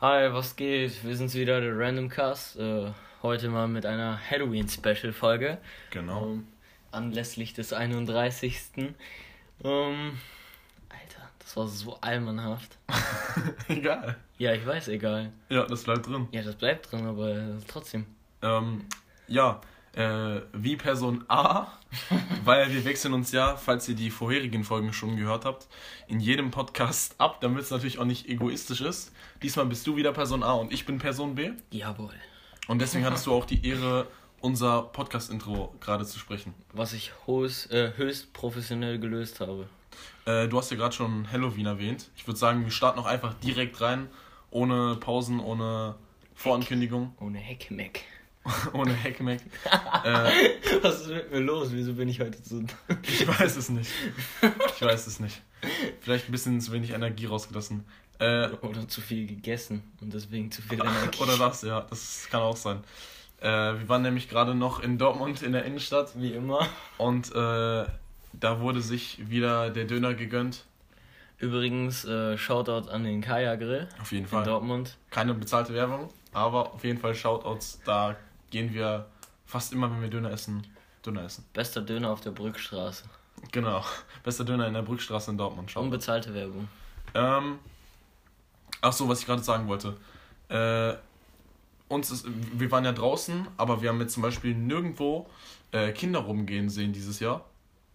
Hi, was geht? Wir sind's wieder, der Random Cast. Äh, heute mal mit einer Halloween-Special-Folge. Genau. Ähm, anlässlich des 31. Ähm, Alter, das war so allmannhaft. egal. Ja, ich weiß, egal. Ja, das bleibt drin. Ja, das bleibt drin, aber trotzdem. Ähm, ja, äh, wie Person A, weil wir wechseln uns ja, falls ihr die vorherigen Folgen schon gehört habt, in jedem Podcast ab, damit es natürlich auch nicht egoistisch ist. Diesmal bist du wieder Person A und ich bin Person B. Jawohl. Und deswegen hattest du auch die Ehre, unser Podcast-Intro gerade zu sprechen. Was ich höchst, äh, höchst professionell gelöst habe. Äh, du hast ja gerade schon Halloween erwähnt. Ich würde sagen, wir starten auch einfach direkt rein, ohne Pausen, ohne Vorankündigung, Ohne Heckmeck. ohne Heckmeck. äh, Was ist mit mir los? Wieso bin ich heute so... Ich weiß es nicht. Ich weiß es nicht. Vielleicht ein bisschen zu wenig Energie rausgelassen. Äh, Oder zu viel gegessen und deswegen zu viel Energie. oder das, ja, das kann auch sein. Äh, wir waren nämlich gerade noch in Dortmund in der Innenstadt Wie immer. und äh, da wurde sich wieder der Döner gegönnt. Übrigens, äh, Shoutout an den Kaya Grill Auf jeden in Fall. Dortmund. Keine bezahlte Werbung, aber auf jeden Fall Shoutouts. Da gehen wir fast immer, wenn wir Döner essen, Döner essen. Bester Döner auf der Brückstraße. Genau. Bester Döner in der Brückstraße in Dortmund. Shoutout. Unbezahlte Werbung. Ähm, ach so, was ich gerade sagen wollte. Äh, uns ist, wir waren ja draußen, aber wir haben jetzt zum Beispiel nirgendwo äh, Kinder rumgehen sehen dieses Jahr.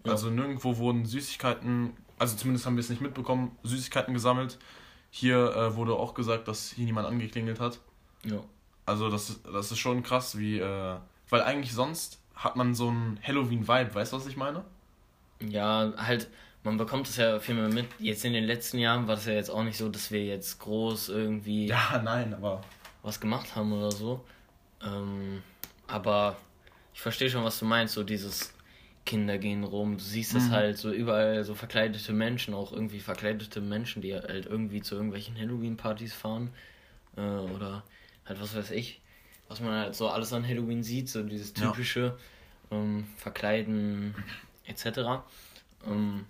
Ja. Also nirgendwo wurden Süßigkeiten, also zumindest haben wir es nicht mitbekommen, Süßigkeiten gesammelt. Hier äh, wurde auch gesagt, dass hier niemand angeklingelt hat. Ja. Also das, ist- das ist schon krass, wie, äh, weil eigentlich sonst hat man so einen Halloween-Vibe, weißt du, was ich meine? Ja, halt, man bekommt es ja viel mehr mit. Jetzt in den letzten Jahren war das ja jetzt auch nicht so, dass wir jetzt groß irgendwie Ja, nein, aber was gemacht haben oder so. Ähm, aber ich verstehe schon, was du meinst, so dieses Kinder gehen rum. Du siehst es Mhm. halt so überall so verkleidete Menschen, auch irgendwie verkleidete Menschen, die halt irgendwie zu irgendwelchen Halloween-Partys fahren. Äh, oder halt was weiß ich. Was man halt so alles an Halloween sieht, so dieses Ja. typische ähm, Verkleiden etc. Ähm,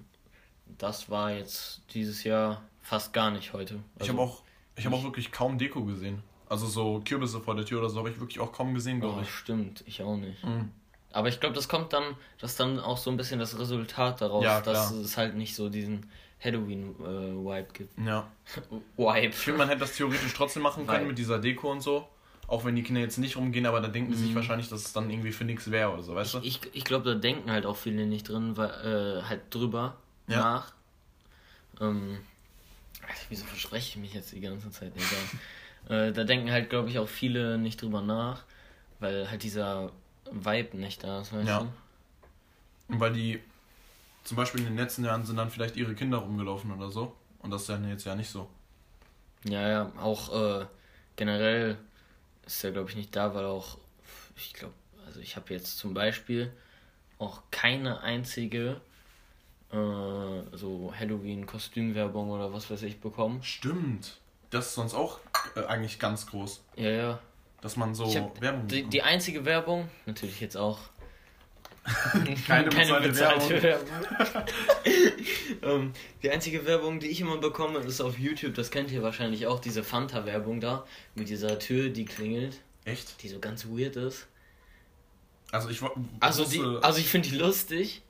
das war jetzt dieses Jahr fast gar nicht heute. Ich habe auch, ich habe auch wirklich kaum Deko gesehen. Also so Kürbisse vor der Tür oder so habe ich wirklich auch kaum gesehen, glaube Oh, ich. stimmt, ich auch nicht. Mhm. Aber ich glaube, das kommt dann, das dann auch so ein bisschen das Resultat daraus, Ja, dass es halt nicht so diesen Halloween-Vibe gibt. Ja. Vibe. Ich finde, man hätte das theoretisch trotzdem machen können Weil- mit dieser Deko und so. Auch wenn die Kinder jetzt nicht rumgehen, aber da denken die sich Mhm. wahrscheinlich, dass es dann irgendwie für nichts wäre oder so, weißt du? Ich, ich glaube, da denken halt auch viele nicht drin, weil, äh, halt drüber Ja. nach. Ähm, Alter, wieso verspreche ich mich jetzt die ganze Zeit? Egal. äh, da denken halt, glaube ich, auch viele nicht drüber nach, weil halt dieser Vibe nicht da ist, weißt Ja. du? Und weil die zum Beispiel in den letzten Jahren sind dann vielleicht ihre Kinder rumgelaufen oder so. Und das ist ja jetzt ja nicht so. Ja, ja, auch äh, generell ist er, glaube ich, nicht da, weil auch, ich glaube, also ich habe jetzt zum Beispiel auch keine einzige äh, so Halloween-Kostümwerbung oder was weiß ich bekommen. Stimmt. Das ist sonst auch äh, eigentlich ganz groß. Ja, ja. Dass man so Werbung Die, bekommt. die einzige Werbung, natürlich jetzt auch. Keine bezahlte Werbung. ähm, die einzige Werbung, die ich immer bekomme, ist auf YouTube. Das kennt ihr wahrscheinlich auch, diese Fanta-Werbung da. Mit dieser Tür, die klingelt, Echt? die so ganz weird ist. Also ich Also, die, also ich finde die lustig,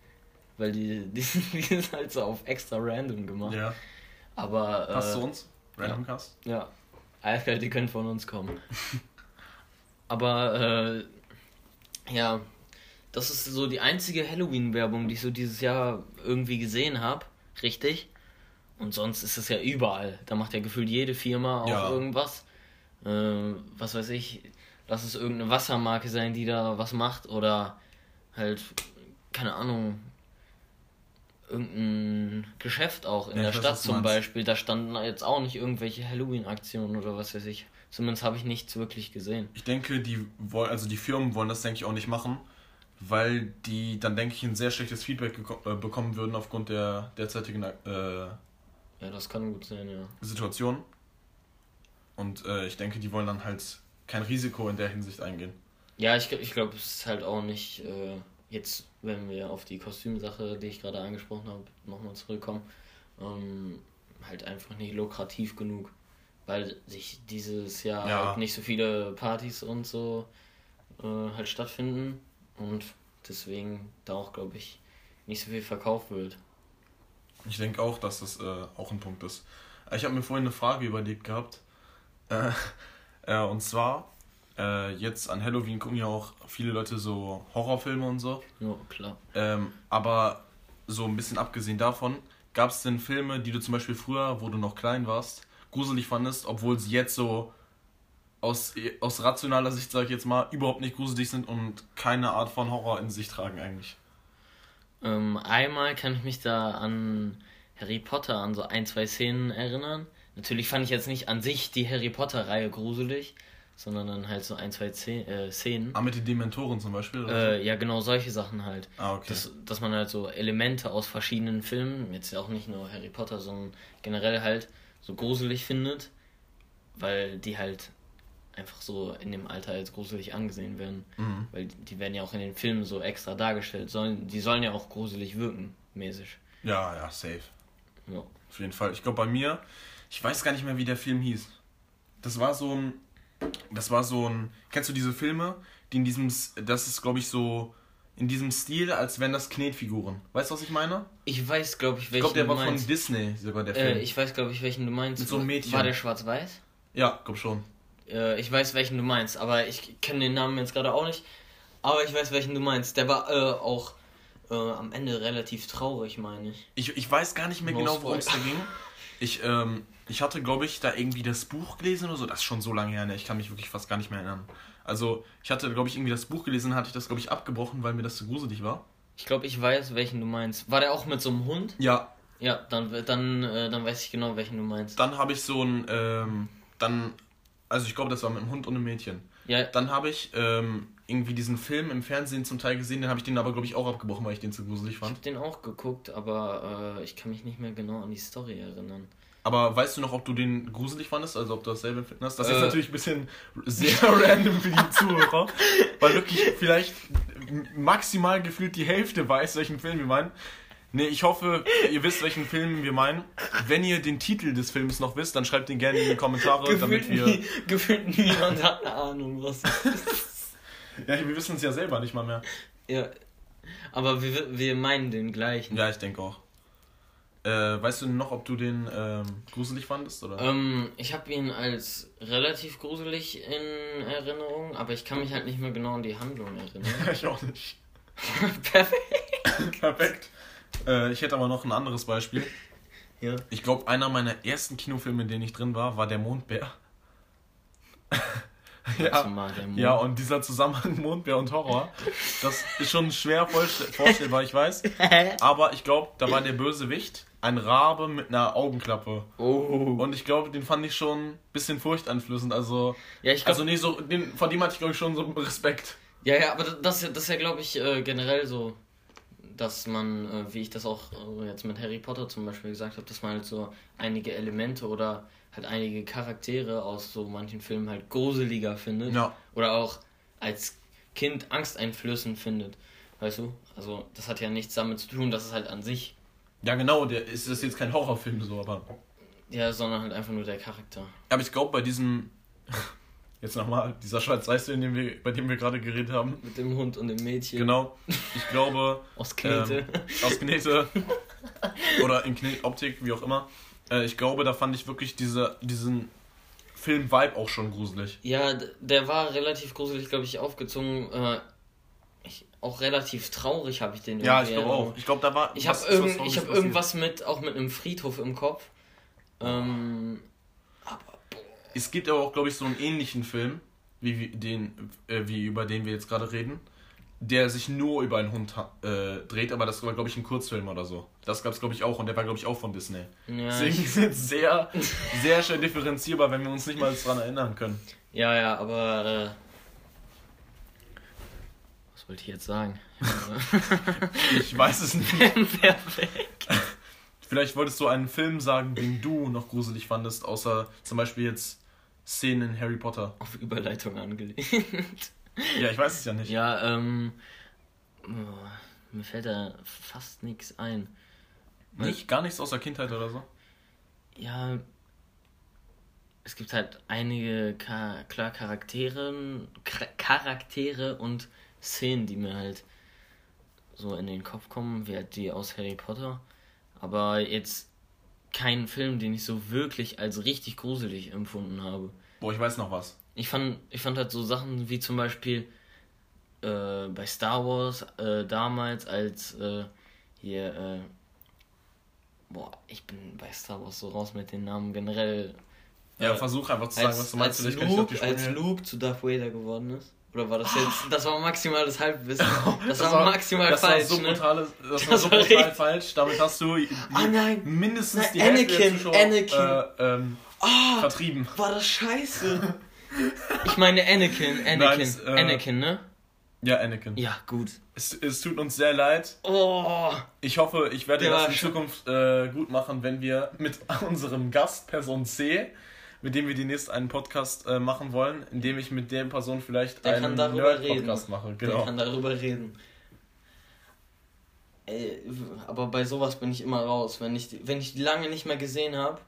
weil die, die, die ist halt so auf extra random gemacht. ja. Aber Passt äh, zu uns? Random Cast? ja, Eiskalt, die können von uns kommen. Aber äh, ja, das ist so die einzige Halloween-Werbung, die ich so dieses Jahr irgendwie gesehen habe, richtig. Und sonst ist es ja überall. Da macht ja gefühlt jede Firma auch Ja. irgendwas. Äh, was weiß ich, lass es irgendeine Wassermarke sein, die da was macht oder halt, keine Ahnung, irgendein Geschäft auch in Ja, der weiß, Stadt du zum. Beispiel. Da standen jetzt auch nicht irgendwelche Halloween-Aktionen oder was weiß ich. Zumindest habe ich nichts wirklich gesehen. Ich denke, die wollen, also die Firmen wollen das, denke ich, auch nicht machen, weil die dann, denke ich, ein sehr schlechtes Feedback äh, bekommen würden aufgrund der derzeitigen äh, Ja, das kann gut sein, ja. Situation. Und äh, ich denke, die wollen dann halt kein Risiko in der Hinsicht eingehen. Ja, ich, ich glaube, es ist halt auch nicht, äh, jetzt, wenn wir auf die Kostümsache, die ich gerade angesprochen habe, nochmal zurückkommen, ähm, halt einfach nicht lukrativ genug. weil sich dieses Jahr Ja. halt nicht so viele Partys und so äh, halt stattfinden und deswegen da auch, glaube ich, nicht so viel verkauft wird. Ich denke auch, dass das äh, auch ein Punkt ist. Ich habe mir vorhin eine Frage überlegt gehabt. Äh, äh, und zwar, äh, jetzt an Halloween gucken ja auch viele Leute so Horrorfilme und so. Ja, klar. Ähm, aber so ein bisschen abgesehen davon, gab es denn Filme, die du zum Beispiel früher, wo du noch klein warst, gruselig fandest, obwohl sie jetzt so aus, aus rationaler Sicht, sag ich jetzt mal, überhaupt nicht gruselig sind und keine Art von Horror in sich tragen eigentlich? Ähm, einmal kann ich mich da an Harry Potter, an so ein, zwei Szenen erinnern. Natürlich fand ich jetzt nicht an sich die Harry Potter-Reihe gruselig, sondern dann halt so ein, zwei Ze äh, Szenen. Ah, mit den Dementoren zum Beispiel? Oder Äh, ja, genau solche Sachen halt. Ah, okay. Dass, dass man halt so Elemente aus verschiedenen Filmen, jetzt ja auch nicht nur Harry Potter, sondern generell halt so gruselig findet, weil die halt einfach so in dem Alter als gruselig angesehen werden. Mhm. Weil die werden ja auch in den Filmen so extra dargestellt. Sollen, die sollen ja auch gruselig wirken, mäßig. Ja, ja, safe. Ja. Auf jeden Fall. Ich glaube bei mir, ich weiß gar nicht mehr, wie der Film hieß. Das war so ein. Das war so ein. Kennst du diese Filme, die in diesem. Das ist, glaube ich, so. In diesem Stil, als wären das Knetfiguren. Weißt du, was ich meine? Ich weiß, glaube ich, Ich welchen glaube, der war von meinst. Disney sogar, der Film. Äh, ich weiß, glaube ich, welchen du meinst. Mit so einem Mädchen. War der schwarz-weiß? ja, glaub schon. Äh, ich weiß, welchen du meinst, aber ich kenne den Namen jetzt gerade auch nicht. Aber ich weiß, welchen du meinst. Der war äh, auch äh, am Ende relativ traurig, meine ich. Ich, ich weiß gar nicht mehr No genau, worum es da ging. Ich, ähm, ich hatte, glaube ich, da irgendwie das Buch gelesen oder so. Das ist schon so lange her, ne? Ich kann mich wirklich fast gar nicht mehr erinnern. Also, ich hatte, glaube ich, irgendwie das Buch gelesen, hatte ich das, glaube ich, abgebrochen, weil mir das zu gruselig war. Ich glaube, ich weiß, welchen du meinst. War der auch mit so einem Hund? Ja, Ja, dann, dann, äh, dann weiß ich genau, welchen du meinst. dann habe ich so ein, ähm, dann, also ich glaube, das war mit einem Hund und einem Mädchen. Ja, Dann habe ich ähm, irgendwie diesen Film im Fernsehen zum Teil gesehen, den habe ich den aber, glaube ich, auch abgebrochen, weil ich den zu gruselig ich fand. habe den auch geguckt, aber äh, ich kann mich nicht mehr genau an die Story erinnern. Aber weißt du noch, ob du den gruselig fandest, also ob du dasselbe empfinden hast? Das ist Äh. natürlich ein bisschen sehr random für die Zuhörer, weil wirklich vielleicht maximal gefühlt die Hälfte weiß, welchen Film wir meinen. Nee, ich hoffe, ihr wisst, welchen Film wir meinen. Wenn ihr den Titel des Films noch wisst, dann schreibt ihn gerne in die Kommentare, damit wir... nie- gefühlt niemand hat eine Ahnung, was das ist. Ja, wir wissen es ja selber nicht mal mehr. Ja, aber wir, wir meinen den gleichen. Ja, ich denke auch. Äh, weißt du noch, ob du den ähm, gruselig fandest, oder? Ähm, ich habe ihn als relativ gruselig in Erinnerung, aber ich kann mich halt nicht mehr genau an die Handlung erinnern. ich auch nicht. Perfekt. Perfekt. Äh, ich hätte aber noch ein anderes Beispiel. Ja. Ich glaube, einer meiner ersten Kinofilme, in denen ich drin war, war Der Mondbär. ja. Ja, und dieser Zusammenhang Mondbär und Horror, das ist schon schwer vorstell- vorstellbar, ich weiß. Aber ich glaube, da war der Bösewicht ein Rabe mit einer Augenklappe. Oh. Und ich glaube, den fand ich schon ein bisschen furchteinflößend. Also, Ja, ich glaube, also nee, so, den, von dem hatte ich, glaube ich, schon so Respekt. ja, ja, aber das, das ist ja, glaube ich, äh, generell so, dass man, äh, wie ich das auch äh, jetzt mit Harry Potter zum Beispiel gesagt habe, dass man halt so einige Elemente oder halt einige Charaktere aus so manchen Filmen halt gruseliger findet. Ja. Oder auch als Kind angsteinflößend findet. Weißt du? Also, das hat ja nichts damit zu tun, dass es halt an sich, Ja, genau, der ist das jetzt kein Horrorfilm so, aber. ja, sondern halt einfach nur der Charakter. Aber ich glaube, bei diesem. Jetzt nochmal, dieser Schwarz-Weiß-Film, den wir- bei dem wir gerade geredet haben. Mit dem Hund und dem Mädchen. Genau. Ich glaube. Aus Knete. Ähm, aus Knete. oder in Knetoptik, wie auch immer. Äh, ich glaube, da fand ich wirklich diese, diesen Film-Vibe auch schon gruselig. Ja, der war relativ gruselig, glaube ich, aufgezogen. Äh, ich, auch relativ traurig habe ich den Ja, ich glaube auch. Ich glaube, da war. Ich habe irgend, ich hab irgendwas mit, auch mit einem Friedhof im Kopf. Ähm. Es gibt aber auch, glaube ich, so einen ähnlichen Film, wie, den, äh, wie über den wir jetzt gerade reden, der sich nur über einen Hund äh, dreht, aber das war, glaube ich, ein Kurzfilm oder so. Das gab es, glaube ich, auch und der war, glaube ich, auch von Disney. Ja, Deswegen sind sehr, sehr schön differenzierbar, wenn wir uns nicht mal daran erinnern können. ja, ja, aber. Äh, was wollte ich jetzt sagen? Ich weiß es nicht. Perfekt. Vielleicht wolltest du einen Film sagen, den du noch gruselig fandest, außer zum Beispiel jetzt Szenen in Harry Potter. Auf Überleitung angelegt. Ja, ich weiß es ja nicht. ja, ähm. Oh, mir fällt da fast nichts ein. Nicht? Gar nichts außer Kindheit oder so? Ja. es gibt halt einige Ka klar Charakteren, Charaktere und Szenen, die mir halt so in den Kopf kommen, wie halt die aus Harry Potter. Aber jetzt keinen Film, den ich so wirklich als richtig gruselig empfunden habe. Boah, ich weiß noch was. Ich fand, ich fand halt so Sachen wie zum Beispiel äh, bei Star Wars äh, damals als äh, hier, äh, boah, ich bin bei Star Wars so raus mit den Namen generell. Ja, versuch einfach zu sagen, was du meinst. Als, Luke, als Luke zu Darth Vader geworden ist. Oder war das jetzt, das war maximal das Halbwissen. Das, das war, maximal das falsch. War so brutale, das, das war so brutal falsch. Damit hast du oh nein. mindestens nein, die Anakin, Hälfte Zuschauer, Anakin. Äh, ähm, oh, vertrieben. War das scheiße. ich meine Anakin, Anakin, nein, äh, Anakin, ne? Ja, Anakin. Ja, gut. Es, es tut uns sehr leid. Oh. Ich hoffe, ich werde das in Zukunft äh, gut machen, wenn wir mit unserem Gast, Person C, mit dem wir demnächst einen Podcast äh, machen wollen, in dem ich mit der Person vielleicht der einen Nerd-Podcast mache. Genau. Der kann darüber reden. Ey, aber bei sowas bin ich immer raus. Wenn ich, wenn ich die lange nicht mehr gesehen habe.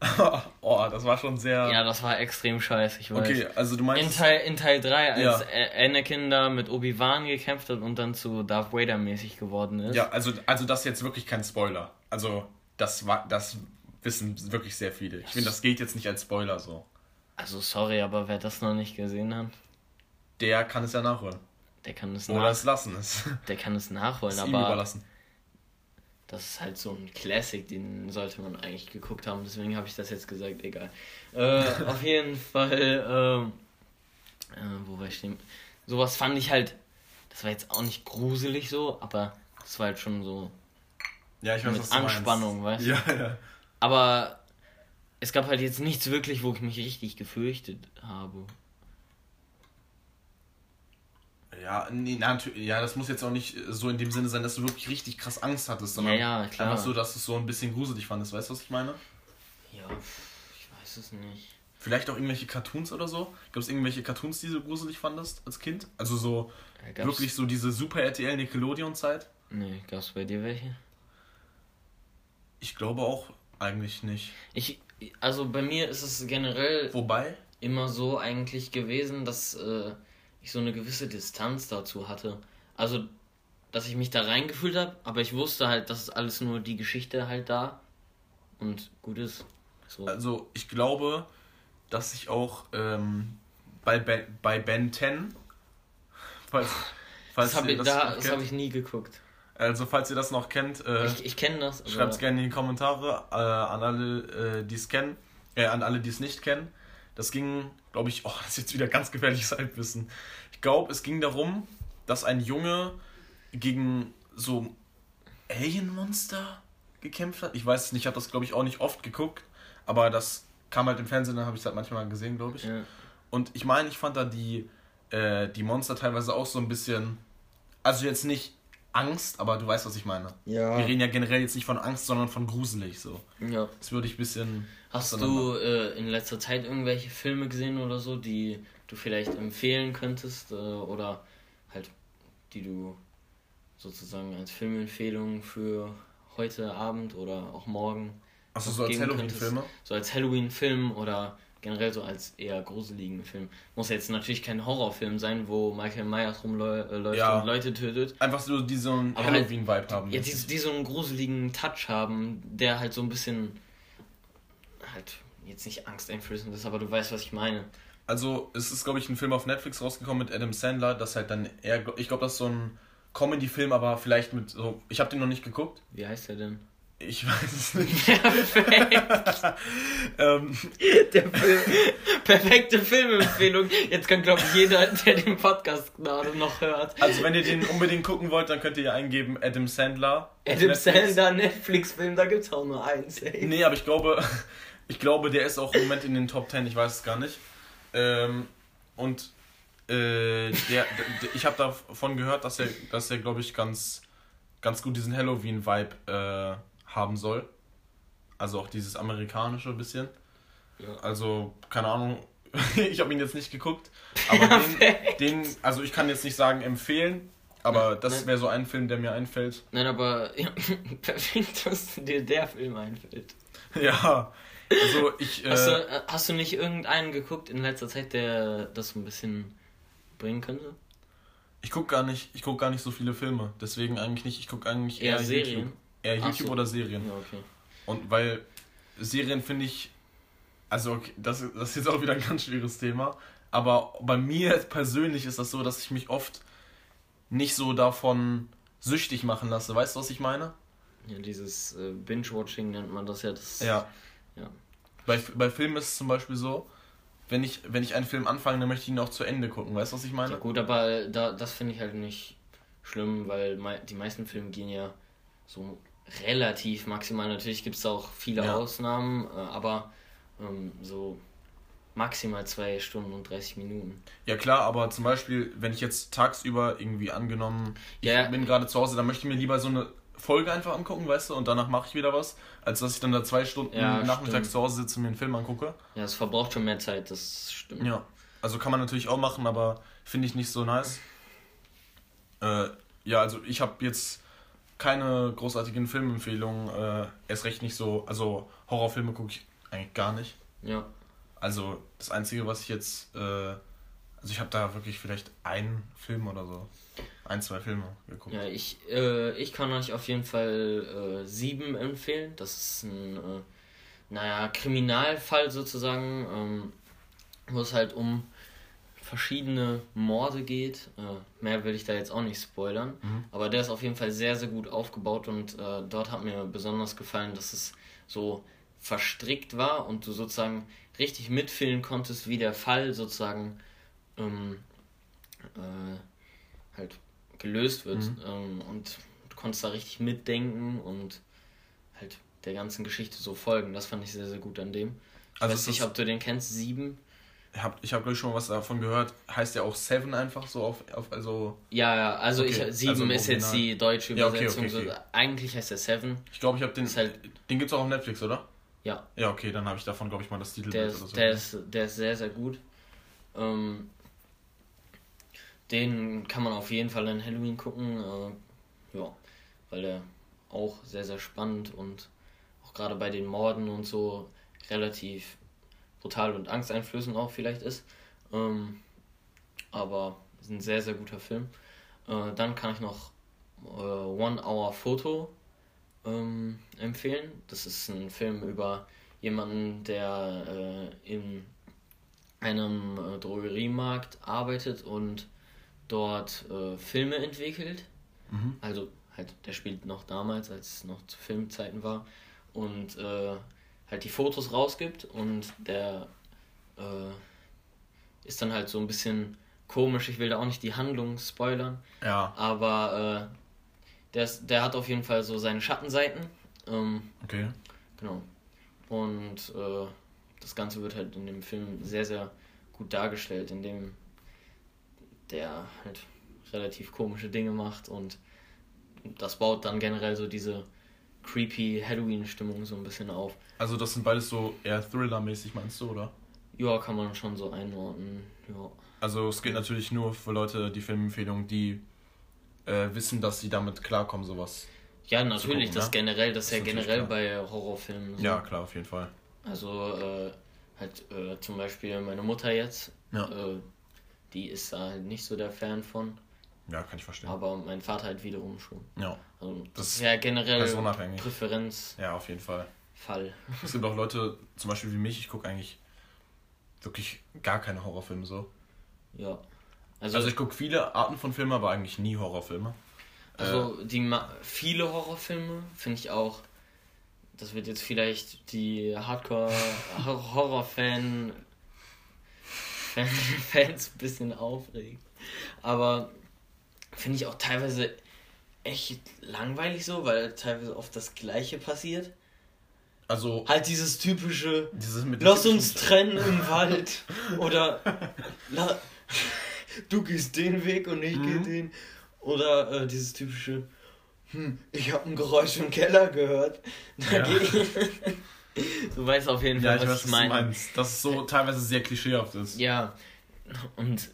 oh, das war schon sehr. Ja, das war extrem scheiße, ich weiß. Okay, also du meinst. In Teil, in Teil 3, als ja. Anakin da mit Obi-Wan gekämpft hat und dann zu Darth Vader mäßig geworden ist. Ja, also, also das ist jetzt wirklich kein Spoiler. Also, das war, das wissen wirklich sehr viele. Ich finde, das geht jetzt nicht als Spoiler so. Also sorry, aber wer das noch nicht gesehen hat, der kann es ja nachholen. Der kann es Oder es lassen es. Der kann es nachholen, es aber. Ihm überlassen. Das ist halt so ein Classic, den sollte man eigentlich geguckt haben. Deswegen habe ich das jetzt gesagt, egal. Äh, auf jeden Fall, äh, äh, wo war ich stehen? Sowas fand ich halt, das war jetzt auch nicht gruselig so, aber das war halt schon so. Ja, ich weiß, mit Anspannung, weißt du? Ja, ja. Aber es gab halt jetzt nichts wirklich, wo ich mich richtig gefürchtet habe. Ja, nee, natürlich, ja, das muss jetzt auch nicht so in dem Sinne sein, dass du wirklich richtig krass Angst hattest, sondern ja, ja, klar. einfach so, dass du es so ein bisschen gruselig fandest. Weißt du, was ich meine? Ja, ich weiß es nicht. Vielleicht auch irgendwelche Cartoons oder so? Gab es irgendwelche Cartoons, die du gruselig fandest als Kind? Also so ja, wirklich so diese Super RTL Nickelodeon Zeit? Nee, gab es bei dir welche? Ich glaube auch eigentlich nicht. Ich, also bei mir ist es generell. Wobei? Immer so eigentlich gewesen, dass äh, ich so eine gewisse Distanz dazu hatte. Also, dass ich mich da reingefühlt habe, aber ich wusste halt, dass es alles nur die Geschichte halt da und gut ist. So. Also, ich glaube, dass ich auch ähm, bei, ben, bei Ben 10, falls, falls das habe ich, da, hab ich nie geguckt. Also, falls ihr das noch kennt, äh, ich, ich kenne das. Schreibt es gerne in die Kommentare äh, an alle, äh, die es kennen, äh, an alle, die es nicht kennen. Das ging, glaube ich, oh, das ist jetzt wieder ganz gefährliches Halbwissen. Ich glaube, es ging darum, dass ein Junge gegen so Alien-Monster gekämpft hat. Ich weiß es nicht, ich habe das, glaube ich, auch nicht oft geguckt, aber das kam halt im Fernsehen, dann habe ich es halt manchmal gesehen, glaube ich. Ja. Und ich meine, ich fand da die, äh, die Monster teilweise auch so ein bisschen, also jetzt nicht Angst, aber du weißt, was ich meine. Ja. Wir reden ja generell jetzt nicht von Angst, sondern von gruselig so. Ja. Das würde ich ein bisschen. Hast du äh, in letzter Zeit irgendwelche Filme gesehen oder so, die du vielleicht empfehlen könntest äh, oder halt die du sozusagen als Filmempfehlung für heute Abend oder auch morgen. Achso, so als Halloween-Filme? So als Halloween-Film oder generell so als eher gruseligen Film. Muss jetzt natürlich kein Horrorfilm sein, wo Michael Myers rumläuft äh, ja. und Leute tötet. Einfach so, die so einen halt Halloween-Vibe halt, haben. Ja, die, die so einen gruseligen Touch haben, der halt so ein bisschen halt jetzt nicht angsteinflößend ist, aber du weißt, was ich meine. Also, es ist, glaube ich, ein Film auf Netflix rausgekommen mit Adam Sandler, das halt dann eher, ich glaube, das ist so ein Comedy-Film, aber vielleicht mit so, ich habe den noch nicht geguckt. Wie heißt der denn? Ich weiß es nicht. Perfekt. ähm. Der Film, perfekte Filmempfehlung. Jetzt kann, glaube ich, jeder, der den Podcast gerade noch hört. Also, wenn ihr den unbedingt gucken wollt, dann könnt ihr ja eingeben Adam Sandler. Adam Netflix. Sandler, Netflix-Film, da gibt es auch nur eins, ey. Nee, aber ich glaube, ich glaube, der ist auch im Moment in den Top 10, ich weiß es gar nicht. Ähm, und äh, der, der, ich habe davon gehört, dass er, dass er glaube ich, ganz, ganz gut diesen Halloween-Vibe äh, haben soll. Also auch dieses amerikanische bisschen. Ja. Also, keine Ahnung, ich habe ihn jetzt nicht geguckt, aber den, den, also ich kann jetzt nicht sagen empfehlen, aber das wäre so ein Film, der mir einfällt. Nein, aber ja, perfekt, dass dir der Film einfällt. Ja, Also ich. Äh, hast, du, äh, hast du nicht irgendeinen geguckt in letzter Zeit, der das ein bisschen bringen könnte? Ich guck gar nicht, ich guck gar nicht so viele Filme, deswegen eigentlich nicht. Ich guck eigentlich eher, eher Serien. YouTube. Eher YouTube so. oder Serien. Ja, okay. Und weil Serien finde ich, also okay, das, das ist jetzt auch wieder ein ganz schweres Thema, aber bei mir persönlich ist das so, dass ich mich oft nicht so davon süchtig machen lasse. Weißt du, was ich meine? Ja, dieses äh, Binge-Watching nennt man das ja. Das, ja. ja. Bei, bei Filmen ist es zum Beispiel so, wenn ich, wenn ich einen Film anfange, dann möchte ich ihn auch zu Ende gucken. Weißt du, was ich meine? Ja, gut, aber da, das finde ich halt nicht schlimm, weil die meisten Filme gehen ja so relativ maximal. Natürlich gibt es auch viele ja. Ausnahmen, äh, aber ähm, so maximal zwei Stunden und 30 Minuten. Ja klar, aber zum Beispiel, wenn ich jetzt tagsüber irgendwie angenommen, ich ja. bin gerade zu Hause, dann möchte ich mir lieber so eine Folge einfach angucken, weißt du, und danach mache ich wieder was, als dass ich dann da zwei Stunden ja, nachmittags zu Hause sitze und mir einen Film angucke. Ja, es verbraucht schon mehr Zeit, das stimmt. Ja, also kann man natürlich auch machen, aber finde ich nicht so nice. Äh, ja, also ich habe jetzt keine großartigen Filmempfehlungen, äh, erst recht nicht so, also Horrorfilme gucke ich eigentlich gar nicht. Ja. Also das Einzige, was ich jetzt, äh, also ich habe da wirklich vielleicht einen Film oder so, ein, zwei Filme geguckt. Ja, ich, äh, ich kann euch auf jeden Fall äh, sieben empfehlen. Das ist ein, äh, naja, Kriminalfall sozusagen, ähm, wo es halt um verschiedene Morde geht. Äh, mehr will ich da jetzt auch nicht spoilern. Mhm. Aber der ist auf jeden Fall sehr, sehr gut aufgebaut und äh, dort hat mir besonders gefallen, dass es so verstrickt war und du sozusagen richtig mitfühlen konntest, wie der Fall sozusagen ähm, äh, halt gelöst wird. Mhm. Ähm, und du konntest da richtig mitdenken und halt der ganzen Geschichte so folgen. Das fand ich sehr, sehr gut an dem. Ich also weiß nicht, ob du den kennst, Sieben. Ich habe, ich hab, glaube ich, schon was davon gehört. Heißt ja auch Seven einfach so auf, auf also. Ja, ja, also okay. ich, Sieben also ist jetzt die deutsche Übersetzung. Ja, okay, okay, so, eigentlich heißt er Seven. Ich glaube, ich habe den. Halt, den gibt es auch auf Netflix, oder? Ja. Ja, okay, dann habe ich davon, glaube ich, mal das Titel. Der, ist, so. der, ist, der ist sehr, sehr gut. Ähm, den kann man auf jeden Fall in Halloween gucken. Äh, ja, weil der auch sehr, sehr spannend und auch gerade bei den Morden und so relativ brutal und angsteinflößend auch vielleicht ist. Ähm, aber ist ein sehr, sehr guter Film. Äh, dann kann ich noch äh, One Hour Photo ähm, empfehlen. Das ist ein Film über jemanden, der äh, in einem äh, Drogeriemarkt arbeitet und dort äh, Filme entwickelt. Mhm. Also halt, der spielt noch damals, als es noch zu Filmzeiten war. Und äh, halt die Fotos rausgibt und der äh, ist dann halt so ein bisschen komisch. Ich will da auch nicht die Handlung spoilern. Ja. Aber äh, der, ist, der hat auf jeden Fall so seine Schattenseiten. Ähm, okay. Genau. Und äh, das Ganze wird halt in dem Film sehr, sehr gut dargestellt, indem der halt relativ komische Dinge macht und das baut dann generell so diese creepy Halloween-Stimmung so ein bisschen auf. Also das sind beides so eher Thriller-mäßig, meinst du, oder? Ja, kann man schon so einordnen, ja. Also es geht natürlich nur für Leute, die Filmempfehlungen, die äh, wissen, dass sie damit klarkommen, sowas. Ja, natürlich, gucken, das ne? generell, das ist ja generell klar. bei Horrorfilmen so. Ja, klar, auf jeden Fall. Also, äh, halt äh, zum Beispiel meine Mutter jetzt, ja. äh, die ist da halt nicht so der Fan von. Ja, kann ich verstehen. Aber mein Vater halt wiederum schon. Ja. Also, das, das ist ja generell Präferenz. Ja, auf jeden Fall. Fall. Es gibt auch Leute, zum Beispiel wie mich, ich gucke eigentlich wirklich gar keine Horrorfilme so. Ja. Also, also ich gucke viele Arten von Filmen, aber eigentlich nie Horrorfilme. Also äh, die viele Horrorfilme finde ich auch. Das wird jetzt vielleicht die Hardcore Horrorfan Fans ein bisschen aufregen. Aber finde ich auch teilweise echt langweilig so, weil teilweise oft das Gleiche passiert. Also. Halt dieses typische. Dieses lass uns trennen im Wald. Oder. La, du gehst den Weg und ich mhm. gehe den. Oder äh, dieses typische. Hm, ich habe ein Geräusch im Keller gehört. Ja. du weißt auf jeden Fall, ja, ich was weiß, ich meine. Meinst. Dass es so teilweise sehr klischeehaft ist. Ja. Und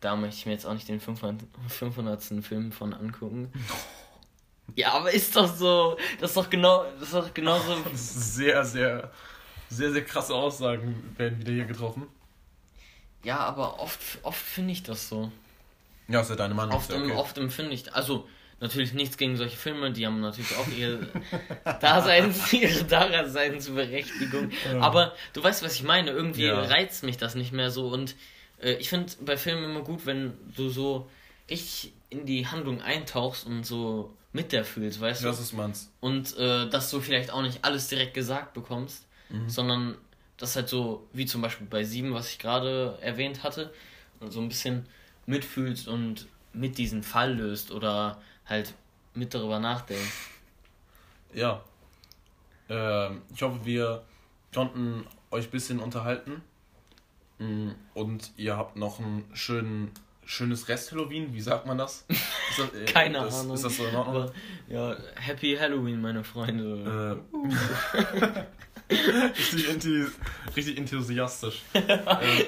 da möchte ich mir jetzt auch nicht den 500. 500. Film von angucken. Ja, aber ist doch so. Das ist doch genau. Das ist doch genauso. Ist sehr, sehr Sehr, sehr krasse Aussagen werden wieder hier getroffen. Ja, aber oft, oft finde ich das so. Ja, ist ja deine Meinung. Oft, okay. oft empfinde ich, also natürlich nichts gegen solche Filme, die haben natürlich auch ihre, Daseins, ihre Daseinsberechtigung. Ja. Aber du weißt, was ich meine. Irgendwie Ja. reizt mich das nicht mehr so. Und äh, ich finde bei Filmen immer gut, wenn du so richtig in die Handlung eintauchst und so mit der fühlst, weißt du? Das ist meins. Und äh, dass du vielleicht auch nicht alles direkt gesagt bekommst, Mhm. sondern das halt so, wie zum Beispiel bei Sieben, was ich gerade erwähnt hatte, und so ein bisschen mitfühlst und mit diesen Fall löst oder halt mit darüber nachdenkst. Ja. Ähm, ich hoffe, wir konnten euch ein bisschen unterhalten. Mm, Und ihr habt noch ein schön, schönes Rest-Halloween. Wie sagt man das? Ist das äh, Keine das, Ahnung. Ist das so in Ordnung? Aber ja, Happy Halloween, meine Freunde. Äh, richtig, enthi richtig enthusiastisch. äh,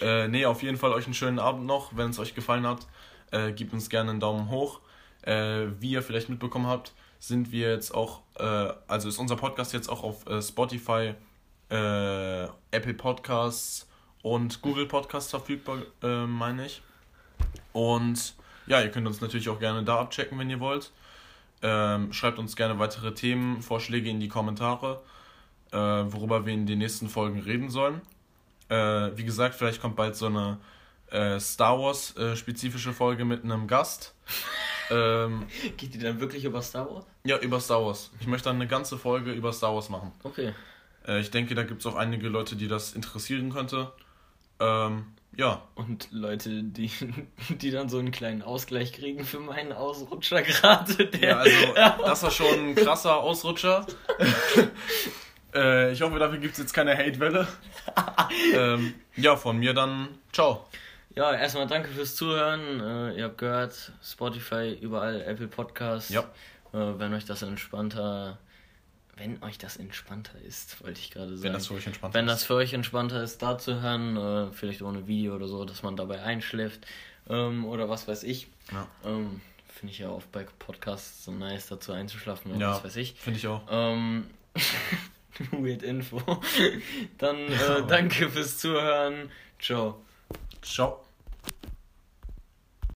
äh, nee, auf jeden Fall euch einen schönen Abend noch. Wenn es euch gefallen hat, äh, gebt uns gerne einen Daumen hoch. Äh, wie ihr vielleicht mitbekommen habt, sind wir jetzt auch, äh, also ist unser Podcast jetzt auch auf äh, Spotify, äh, Apple Podcasts und Google Podcasts verfügbar, äh, meine ich. Und ja, ihr könnt uns natürlich auch gerne da abchecken, wenn ihr wollt. Ähm, schreibt uns gerne weitere Themenvorschläge in die Kommentare, äh, worüber wir in den nächsten Folgen reden sollen. Äh, wie gesagt, vielleicht kommt bald so eine äh, Star Wars äh, spezifische Folge mit einem Gast. ähm, Geht die dann wirklich über Star Wars? ja, über Star Wars. Ich möchte dann eine ganze Folge über Star Wars machen. Okay. Äh, ich denke, da gibt es auch einige Leute, die das interessieren könnte. Ähm, ja, Und Leute, die, die dann so einen kleinen Ausgleich kriegen für meinen Ausrutscher gerade. Ja, also das war schon ein krasser Ausrutscher. äh, ich hoffe, dafür gibt es jetzt keine Hatewelle. ähm, ja, von mir dann ciao. Ja, erstmal danke fürs Zuhören. Äh, ihr habt gehört, Spotify, überall, Apple Podcasts. Ja. Äh, wenn euch das entspannter, wenn euch das entspannter ist, wollte ich gerade sagen. Wenn das für euch entspannt Wenn ist. das für euch entspannter ist, da zu hören, äh, vielleicht ohne Video oder so, dass man dabei einschläft ähm, oder was weiß ich. Ja. Ähm, Finde ich ja oft bei Podcasts so nice, dazu einzuschlafen oder Ja, was weiß ich. finde ich auch. Ähm, weird Info. Dann äh, danke fürs Zuhören. Ciao. Ciao.